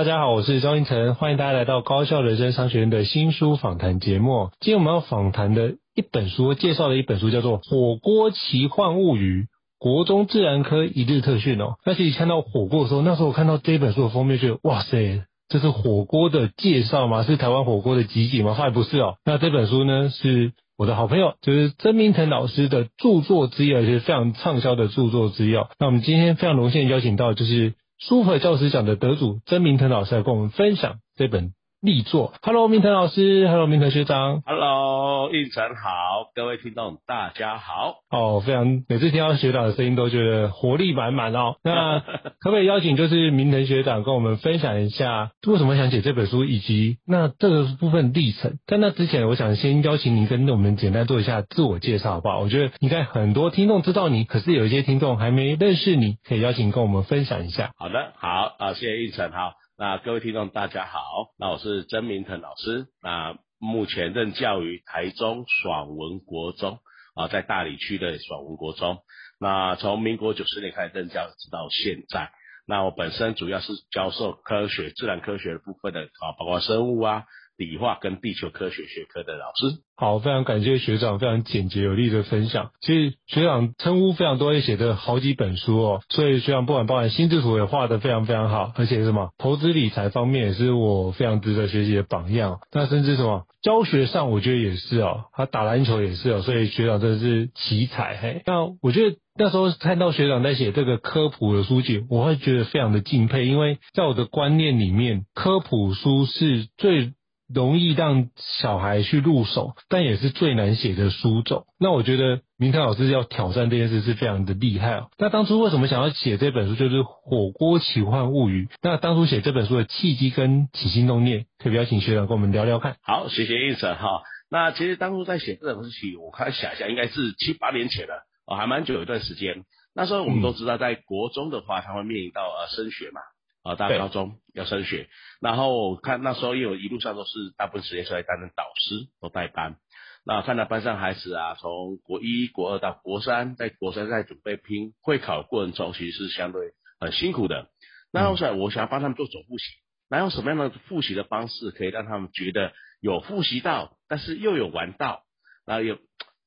大家好，我是张胤丞，欢迎大家来到高效人生商学院的新书访谈节目。今天我们要访谈的一本书，介绍的一本书叫做《火锅奇幻物语》，国中自然科一日特训哦。那其实看到火锅的时候，那时候我看到这本书的封面，觉得哇塞，这是火锅的介绍吗？是台湾火锅的集锦吗？发现不是哦。那这本书呢，是我的好朋友，就是曾明腾老师的著作之一，而且非常畅销的著作之一哦。那我们今天非常荣幸邀请到，就是。书法教师奖的得主曾明腾老师来跟我们分享这本力作。Hello，明腾老师，Hello，明腾学长，Hello，胤丞好，各位听众大家好。哦，非常每次听到学长的声音都觉得活力满满哦。那 可不可以邀请就是明腾学长跟我们分享一下为什么想写这本书，以及那这个部分历程？在那之前，我想先邀请您跟我们简单做一下自我介绍，好不好？我觉得应该很多听众知道你，可是有一些听众还没认识你，可以邀请跟我们分享一下。好的，好啊，谢谢胤丞，好。那各位听众大家好，那我是曾明腾老师，那目前任教于台中爽文国中啊，在大理区的爽文国中。那从民国九十年开始任教，直到现在。那我本身主要是教授科学、自然科学的部分的啊，包括生物啊。理化跟地球科学学科的老师，好，非常感谢学长非常简洁有力的分享。其实学长称呼非常多，也写的好几本书哦，所以学长不管包含心智图也画得非常非常好，而且什么投资理财方面也是我非常值得学习的榜样。那甚至什么教学上，我觉得也是哦，他打篮球也是哦，所以学长真的是奇才嘿。那我觉得那时候看到学长在写这个科普的书籍，我会觉得非常的敬佩，因为在我的观念里面，科普书是最容易让小孩去入手，但也是最难写的书种。那我觉得明腾老师要挑战这件事是非常的厉害哦。那当初为什么想要写这本书，就是《火锅奇幻物语》？那当初写这本书的契机跟起心动念，可以邀请学长跟我们聊聊看。好，谢谢胤丞哈。那其实当初在写这本书时，我开始想一下，应该是七八年前了，哦，还蛮久有一段时间。那时候我们都知道，在国中的话，他会面临到呃升学嘛。啊，大高中要升学，然后看那时候，因为我一路上都是大部分时间是在担任导师，都带班。那看到班上孩子啊，从国一、国二到国三，在国三在准备拼会考过程中，其实是相对很辛苦的。那我想，我想要帮他们做总复习，那用什么样的复习的方式，可以让他们觉得有复习到，但是又有玩到，然后有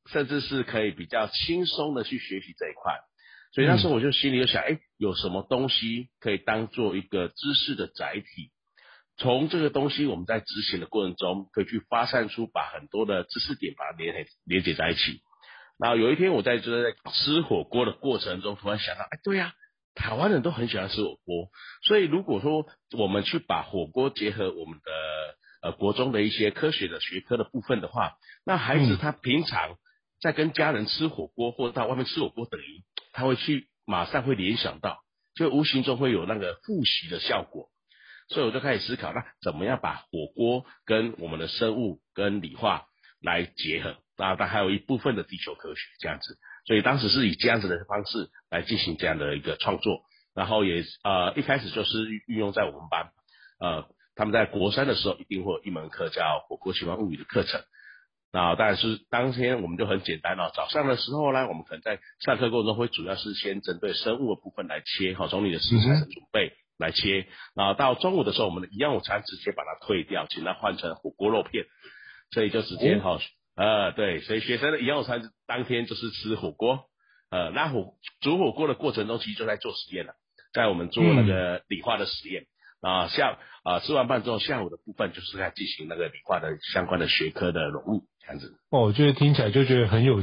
甚至是可以比较轻松的去学习这一块。所以那时候我就心里就想，哎，有什么东西可以当做一个知识的载体？从这个东西，我们在执行的过程中，可以去发散出把很多的知识点把它连连接在一起。然后有一天，我在就是在吃火锅的过程中，突然想到，哎，对呀，台湾人都很喜欢吃火锅。所以如果说我们去把火锅结合我们的呃国中的一些科学的学科的部分的话，那孩子他平常在跟家人吃火锅或者到外面吃火锅等于。他会去马上会联想到，就无形中会有那个复习的效果，所以我就开始思考，那怎么样把火锅跟我们的生物跟理化来结合？啊，但还有一部分的地球科学这样子，所以当时是以这样子的方式来进行这样的一个创作，然后也呃一开始就是运用在我们班，呃他们在国三的时候一定会有一门课叫《火锅奇幻物语》的课程，那当然是当天我们就很简单了，早上的时候呢，我们可能在上课过程中会主要是先针对生物的部分来切，哈，从你的食材的准备来切，然后到中午的时候，我们的营养午餐直接把它退掉，请它换成火锅肉片，所以就直接好。呃，对，所以学生的营养午餐当天就是吃火锅，呃，那火煮火锅的过程中，其实就在做实验了，在我们做那个理化的实验，啊、嗯，下啊、呃、吃完饭之后，下午的部分就是在进行那个理化的相关的学科的融入，哦，我觉得听起来就觉得很有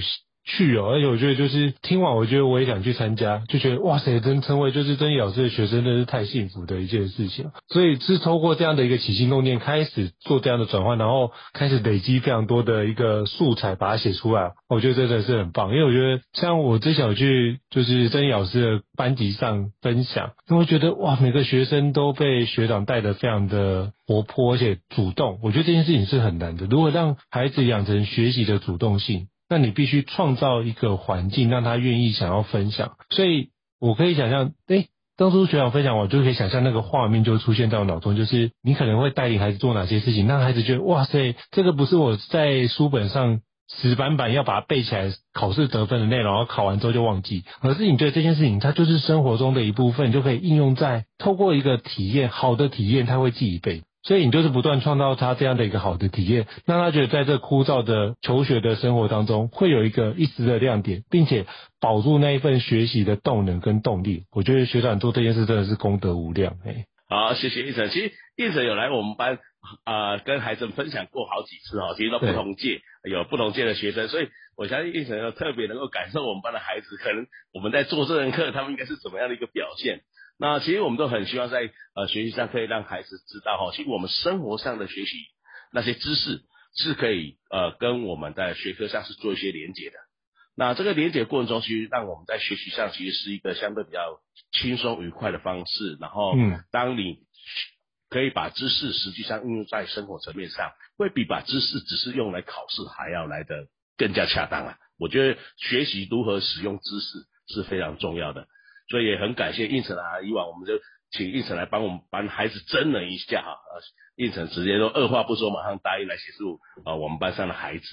去哦，而且我觉得就是听完，我觉得我也想去参加，就觉得哇塞，真成为就是曾毅老师的学生，真是太幸福的一件事情。所以是透过这样的一个起心动念，开始做这样的转换，然后开始累积非常多的一个素材，把它写出来。我觉得真的是很棒，因为我觉得像我之前有去就是曾毅老师的班级上分享，因为我觉得哇，每个学生都被学长带得非常的活泼，而且主动。我觉得这件事情是很难的，如果让孩子养成学习的主动性。那你必须创造一个环境，让他愿意想要分享。所以我可以想象，哎、欸，当初学长分享，我就可以想象那个画面就出现在我脑中，就是你可能会带领孩子做哪些事情，让孩子觉得哇塞，这个不是我在书本上死板板要把它背起来，考试得分的内容，然后考完之后就忘记，而是你觉得这件事情它就是生活中的一部分，就可以应用在透过一个体验，好的体验他会记一辈子。所以你就是不断创造他这样的一个好的体验，让他觉得在这枯燥的求学的生活当中，会有一个一丝的亮点，并且保住那一份学习的动能跟动力。我觉得学长做这件事真的是功德无量。哎，好，谢谢胤丞。其实胤丞有来我们班啊、跟孩子们分享过好几次哈，其实都不同届，有不同届的学生，所以我相信胤丞要特别能够感受我们班的孩子，可能我们在做这门课，他们应该是怎么样的一个表现。那其实我们都很希望在呃学习上可以让孩子知道哈，其实我们生活上的学习那些知识是可以呃跟我们在学科上是做一些连结的。那这个连结过程中，其实让我们在学习上其实是一个相对比较轻松愉快的方式。然后，嗯，当你可以把知识实际上应用在生活层面上，会比把知识只是用来考试还要来的更加恰当啊。我觉得学习如何使用知识是非常重要的。所以也很感谢胤丞啊，以往我们就请胤丞来帮我们班孩子征人一下哈，呃，胤丞直接都二话不说，马上答应来协助啊我们班上的孩子，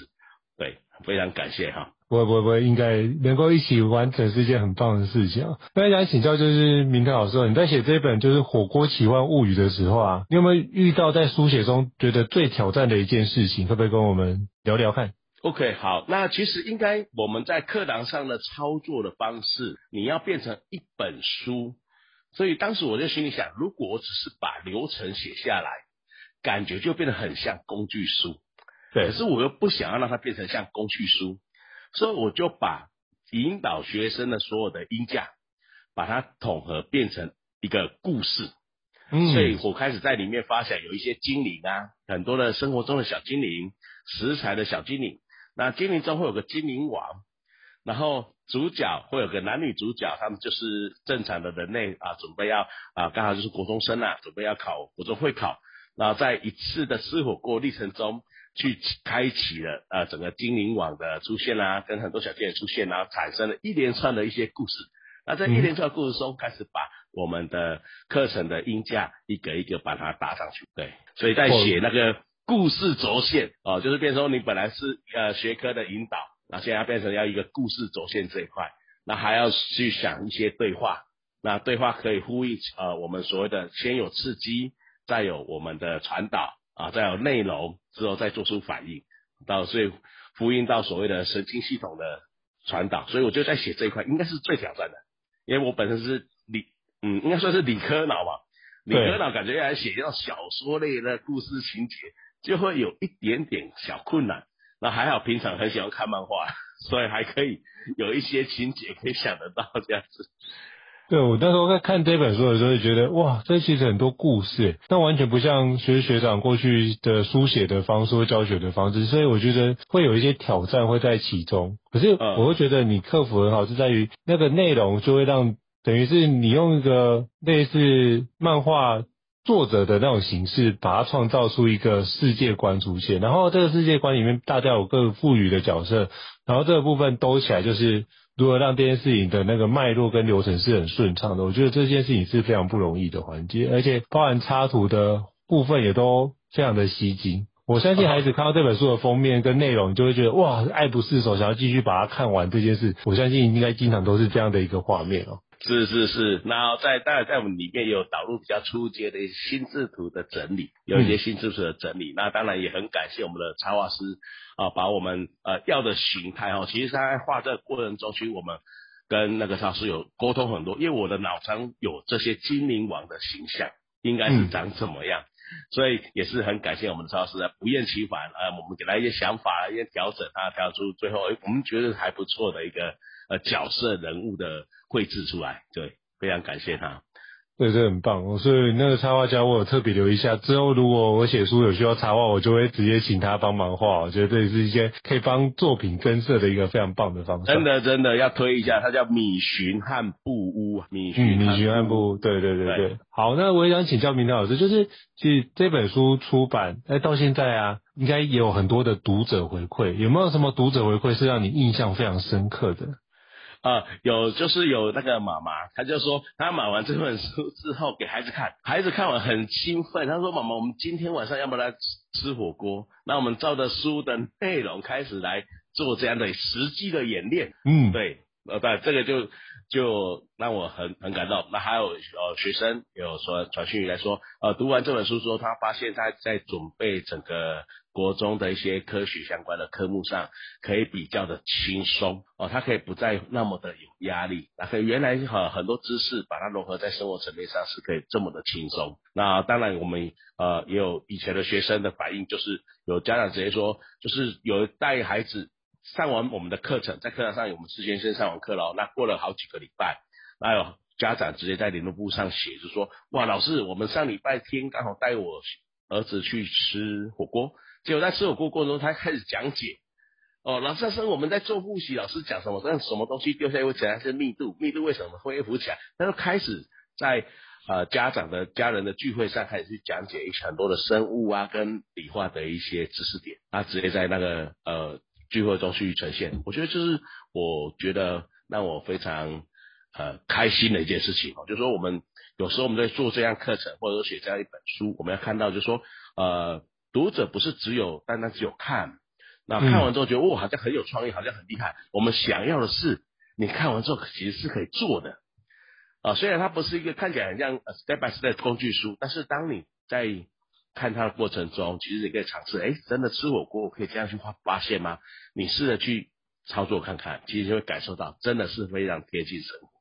对，非常感谢哈。不会不会不会，应该能够一起完成是一件很棒的事情啊。那想请教就是明腾老师，你在写这本就是《火锅奇幻物语》的时候啊，你有没有遇到在书写中觉得最挑战的一件事情？可不可以跟我们聊聊看？OK，好，那其实应该我们在课堂上的操作的方式，你要变成一本书，所以当时我就心里想，如果我只是把流程写下来，感觉就变得很像工具书，对，可是我又不想要让它变成像工具书，所以我就把引导学生的所有的音架，把它统合变成一个故事，嗯，所以我开始在里面发现有一些精灵啊，很多的生活中的小精灵，食材的小精灵。那精灵中会有个精灵王，然后主角会有个男女主角，他们就是正常的人类啊，准备要啊，刚好就是国中生啊，准备要考国中会考，然后在一次的吃火锅历程中，去开启了呃整个精灵网的出现啦、啊，跟很多小精灵出现，然后产生了一连串的一些故事。那在一连串的故事中，开始把我们的课程的音架一个一个把它搭上去。对，所以在写那个。故事轴线哦，就是变成说你本来是呃学科的引导，那现在变成要一个故事轴线这一块，那还要去想一些对话，那对话可以呼应呃我们所谓的先有刺激，再有我们的传导啊，再有内容之后再做出反应，到所以呼应到所谓的神经系统的传导，所以我就在写这一块应该是最挑战的，因为我本身是理嗯应该算是理科脑吧，理科脑感觉要来写要小说类的故事情节。就会有一点点小困难，那还好平常很喜欢看漫画，所以还可以有一些情节可以想得到这样子。对，我那时候在看这本书的时候，就觉得哇，这其实很多故事，那完全不像学学长过去的书写的方式或教学的方式，所以我觉得会有一些挑战会在其中。可是我会觉得你克服很好，是在于那个内容就会让等于是你用一个类似漫画。作者的那种形式，把它创造出一个世界观出现，然后这个世界观里面大家有各赋予的角色，然后这个部分兜起来就是如何让这件事情的那个脉络跟流程是很顺畅的。我觉得这件事情是非常不容易的环节，而且包含插图的部分也都非常的吸睛。我相信孩子看到这本书的封面跟内容，就会觉得哇，爱不释手，想要继续把它看完这件事。我相信应该经常都是这样的一个画面哦。是是是，然后在当然在我们里面有导入比较初阶的心智图的整理，有一些心智图的整理。嗯、那当然也很感谢我们的插画师啊，把我们呃要的形态哦，其实在画这个过程中，其实我们跟那个老师有沟通很多，因为我的脑中有这些精灵王的形象，应该是长怎么样，嗯、所以也是很感谢我们的赵老师不厌其烦啊，我们给他一些想法，一些调整，他调出最后我们觉得还不错的一个呃角色人物的。绘制出来，对，非常感谢他，对，这很棒。所以那个插画家，我有特别留意一下。之后如果我写书有需要插画，我就会直接请他帮忙画。我觉得这也是一件可以帮作品增色的一个非常棒的方式。真的，真的要推一下，他叫米寻汉布屋，米寻、嗯、米寻和布屋，对对对对。对好，那我也想请教明天老师，就是其实这本书出版，哎，到现在啊，应该也有很多的读者回馈，有没有什么读者回馈是让你印象非常深刻的？啊、呃，有就是有那个妈妈，她就说她买完这本书之后给孩子看，孩子看完很兴奋，她说：“妈妈，我们今天晚上要不要来吃火锅？”那我们照着书的内容开始来做这样的实际的演练。嗯，对，呃，对，这个就就让我很很感动。那还有呃学生有说传讯来说，呃，读完这本书之后，他发现他在准备整个。国中的一些科学相关的科目上，可以比较的轻松哦，他可以不再那么的有压力。那可以原来很很多知识，把它融合在生活层面上是可以这么的轻松。那当然，我们呃也有以前的学生的反应，就是有家长直接说，就是有带孩子上完我们的课程，在课堂上有我们事先先上完课了，那过了好几个礼拜，那有家长直接在联络簿上写，就说哇，老师，我们上礼拜天刚好带我儿子去吃火锅。结果在吃火锅过程中，他开始讲解。哦，老师那时候我们在做复习，老师讲什么，让什么东西丢下来会起来是密度，密度为什么会浮起来？他就开始在呃家长的家人的聚会上开始去讲解一些很多的生物啊跟理化的一些知识点，他直接在那个呃聚会中去呈现。我觉得就是我觉得让我非常呃开心的一件事情哦，就是说我们有时候我们在做这样课程或者说写这样一本书，我们要看到就是说呃。读者不是只有单单只有看，那看完之后觉得哦，好像很有创意，好像很厉害。我们想要的是你看完之后其实是可以做的啊。虽然它不是一个看起来很像 step by step 工具书，但是当你在看它的过程中，其实你可以尝试，哎，真的吃火锅我可以这样去发发现吗？你试着去操作看看，其实就会感受到真的是非常贴近生活。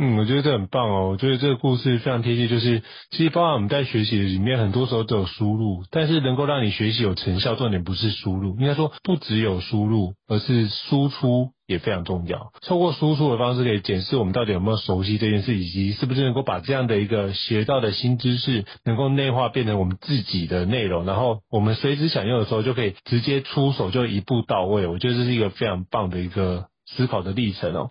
嗯，我觉得这很棒哦。我觉得这个故事非常贴切，就是其实包含我们在学习里面，很多时候都有输入，但是能够让你学习有成效，重点不是输入，应该说不只有输入，而是输出也非常重要。透过输出的方式，可以检视我们到底有没有熟悉这件事，以及是不是能够把这样的一个学到的新知识，能够内化变成我们自己的内容，然后我们随时想用的时候，就可以直接出手，就一步到位。我觉得这是一个非常棒的一个思考的历程哦。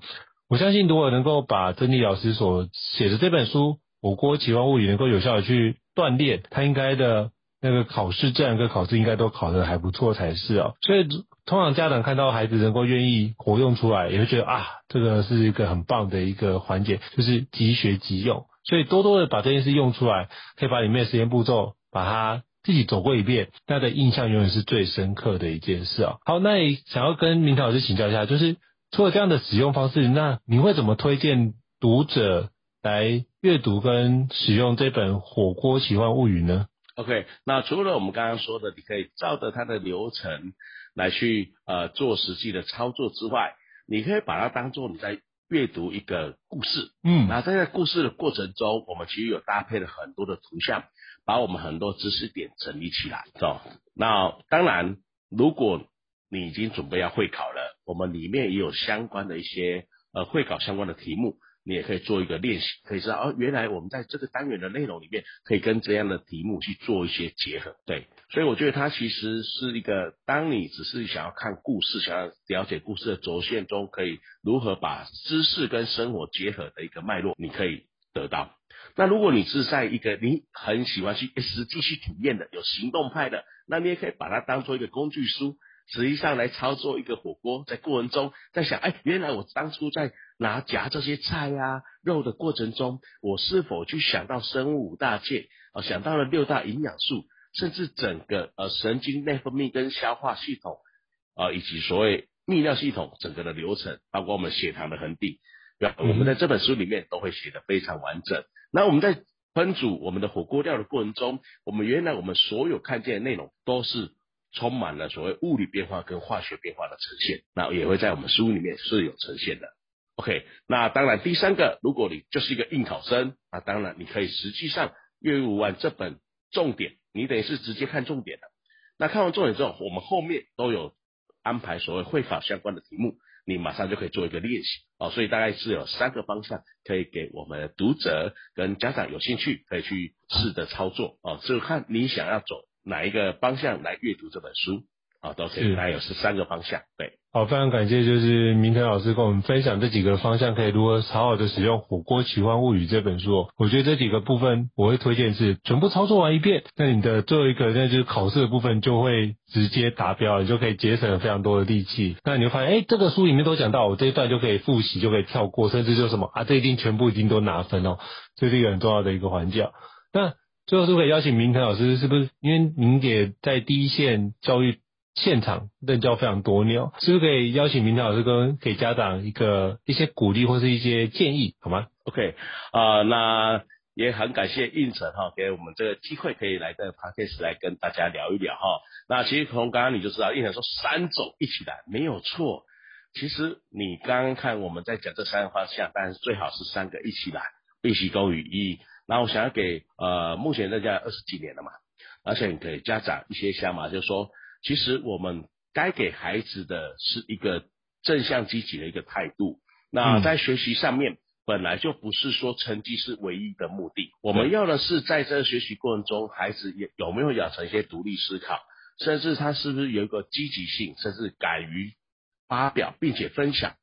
我相信，如果能够把曾弟老师所写的这本书《我国奇幻物语》能够有效的去锻炼，他应该的那个考试，这两个考试应该都考得还不错才是哦。所以，通常家长看到孩子能够愿意活用出来，也会觉得啊，这个是一个很棒的一个环节，就是即学即用。所以，多多的把这件事用出来，可以把里面的实验步骤把它自己走过一遍，他的印象永远是最深刻的一件事啊。好，那也想要跟明韬老师请教一下，就是。除了这样的使用方式，那你会怎么推荐读者来阅读跟使用这本《火锅奇幻物语》呢？OK，那除了我们刚刚说的，你可以照着它的流程来去呃做实际的操作之外，你可以把它当做你在阅读一个故事。嗯，那在这故事的过程中，我们其实有搭配了很多的图像，把我们很多知识点整理起来。走，那当然，如果你已经准备要会考了，我们里面也有相关的一些呃会考相关的题目，你也可以做一个练习，可以知道哦，原来我们在这个单元的内容里面可以跟这样的题目去做一些结合。对，所以我觉得它其实是一个，当你只是想要看故事，想要了解故事的轴线中，可以如何把知识跟生活结合的一个脉络，你可以得到。那如果你是在一个你很喜欢去实际去体验的，有行动派的，那你也可以把它当做一个工具书，实际上来操作一个火锅，在过程中在想，哎，原来我当初在拿夹这些菜啊肉的过程中，我是否去想到生物五大界？啊，想到了六大营养素，甚至整个呃神经内分泌跟消化系统啊，以及所谓泌尿系统整个的流程，包括我们血糖的恒定，我们在这本书里面都会写得非常完整。那我们在烹煮我们的火锅料的过程中，我们原来我们所有看见的内容都是充满了所谓物理变化跟化学变化的呈现，那也会在我们书里面是有呈现的。OK，那当然第三个，如果你就是一个应考生，那当然你可以实际上阅读完这本重点，你等于是直接看重点的。那看完重点之后，我们后面都有安排所谓会考相关的题目。你马上就可以做一个练习哦，所以大概是有三个方向可以给我们读者跟家长有兴趣可以去试着操作哦，就看你想要走哪一个方向来阅读这本书啊，都可以，大概有十三个方向，对。好，非常感谢，就是明腾老师跟我们分享这几个方向，可以如何好好的使用《火锅奇幻物语》这本书。我觉得这几个部分，我会推荐是全部操作完一遍，那你的最后一个，那就是考试的部分就会直接达标，你就可以节省了非常多的力气。那你会发现，哎，这个书里面都讲到，我这一段就可以复习，就可以跳过，甚至就什么啊，这一定全部已经都拿分哦，这是一个很重要的一个环节。那最后是可以邀请明腾老师，是不是因为您也在第一线教育？现场任教非常多年，是不是可以邀请明腾老师跟给家长一个一些鼓励或是一些建议，好吗？OK，啊、那也很感谢胤丞哈，给我们这个机会可以来这个 Podcast 来跟大家聊一聊哈。那其实从刚刚你就知道，胤丞说三种一起来没有错。其实你刚刚看我们在讲这三个方向，但是最好是三个一起来，必须公于一。那我想要给呃目前任教二十几年了嘛，而且给家长一些想法，就是说。其实我们该给孩子的是一个正向积极的一个态度。那在学习上面，本来就不是说成绩是唯一的目的。我们要的是在这个学习过程中，孩子也有没有养成一些独立思考，甚至他是不是有一个积极性，甚至敢于发表并且分享。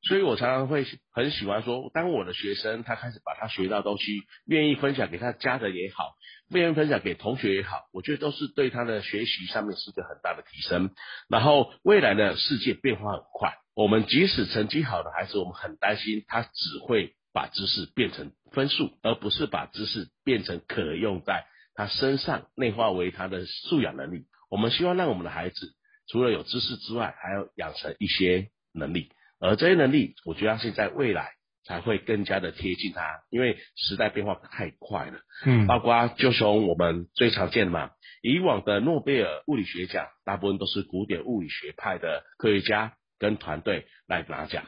所以我常常会很喜欢说，当我的学生他开始把他学到东西愿意分享给他家人也好，愿意分享给同学也好，我觉得都是对他的学习上面是一个很大的提升。然后未来的世界变化很快，我们即使成绩好的孩子，我们很担心他只会把知识变成分数，而不是把知识变成可用在他身上，内化为他的素养能力。我们希望让我们的孩子除了有知识之外，还要养成一些能力。而这些能力，我觉得是在未来才会更加的贴近它，因为时代变化太快了。嗯，包括就从我们最常见的嘛，以往的诺贝尔物理学奖，大部分都是古典物理学派的科学家跟团队来拿奖。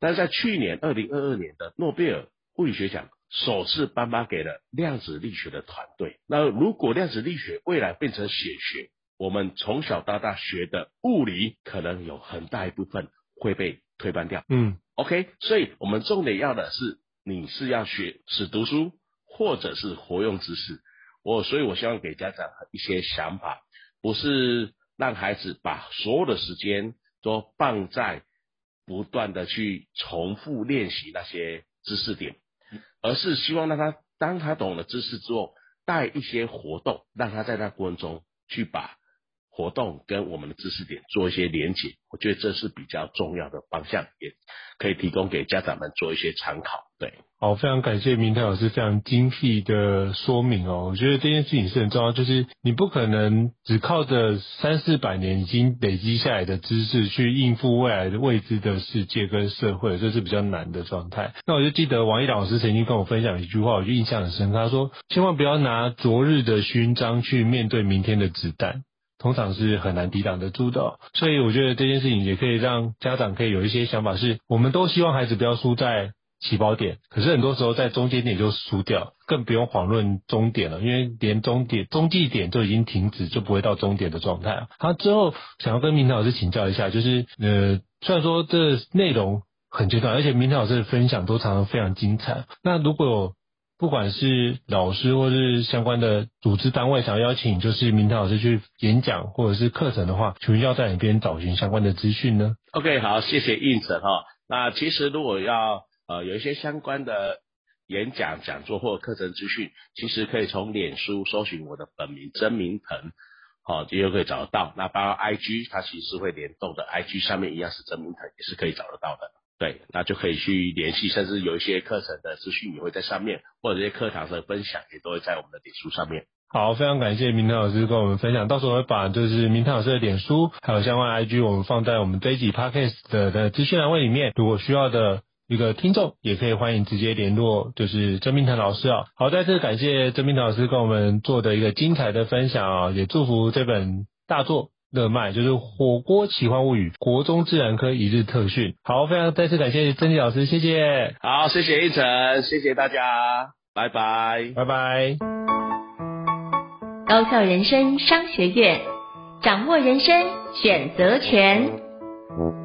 但是在去年二零二二年的诺贝尔物理学奖，首次颁发给了量子力学的团队。那如果量子力学未来变成显学，我们从小到大学的物理，可能有很大一部分会被推翻掉，嗯，OK，所以我们重点要的是你是要学是读书，或者是活用知识。我所以，我希望给家长一些想法，不是让孩子把所有的时间都放在不断的去重复练习那些知识点，而是希望让他当他懂了知识之后，带一些活动，让他在那过程中去把。活动跟我们的知识点做一些连结，我觉得这是比较重要的方向，也可以提供给家长们做一些参考。对，好，非常感谢明腾老师非常精辟的说明哦。我觉得这件事情是很重要，就是你不可能只靠着三四百年已经累积下来的知识去应付未来的未知的世界跟社会，这是比较难的状态。那我就记得王毅老师曾经跟我分享一句话，我就印象很深，他说：“千万不要拿昨日的勋章去面对明天的子弹。”通常是很难抵挡得住的，所以我觉得这件事情也可以让家长可以有一些想法，是我们都希望孩子不要输在起跑点，可是很多时候在中间点就输掉，更不用遑论终点了，因为连终点、中继点都已经停止，就不会到终点的状态。好，之后想要跟明腾老师请教一下，就是呃，虽然说这内容很简短，而且明腾老师的分享都常常非常精彩，那如果不管是老师或是相关的组织单位想要邀请，就是明腾老师去演讲或者是课程的话，请问要在哪边找寻相关的资讯呢？OK，好，谢谢胤丞哈。那其实如果要呃有一些相关的演讲、讲座或课程资讯，其实可以从脸书搜寻我的本名曾明腾，好，这就可以找得到。那包括 IG，它其实是会联动的，IG 上面一样是曾明腾，也是可以找得到的。对，那就可以去联系，甚至有一些课程的资讯也会在上面，或者这些课堂的分享也都会在我们的脸书上面。好，非常感谢明腾老师跟我们分享，到时候会把就是明腾老师的脸书还有相关 IG，我们放在我们这一集 Podcast 的的资讯栏位里面，如果需要的一个听众也可以欢迎直接联络，就是曾明腾老师啊。好，再次感谢曾明腾老师跟我们做的一个精彩的分享啊，也祝福这本大作。热卖就是《火锅奇幻物语》国中自然科一日特训。好，非常再次感谢曾奇老师，谢谢。好，谢谢一晨，谢谢大家，拜拜，拜拜。高校人生商学院，掌握人生选择权。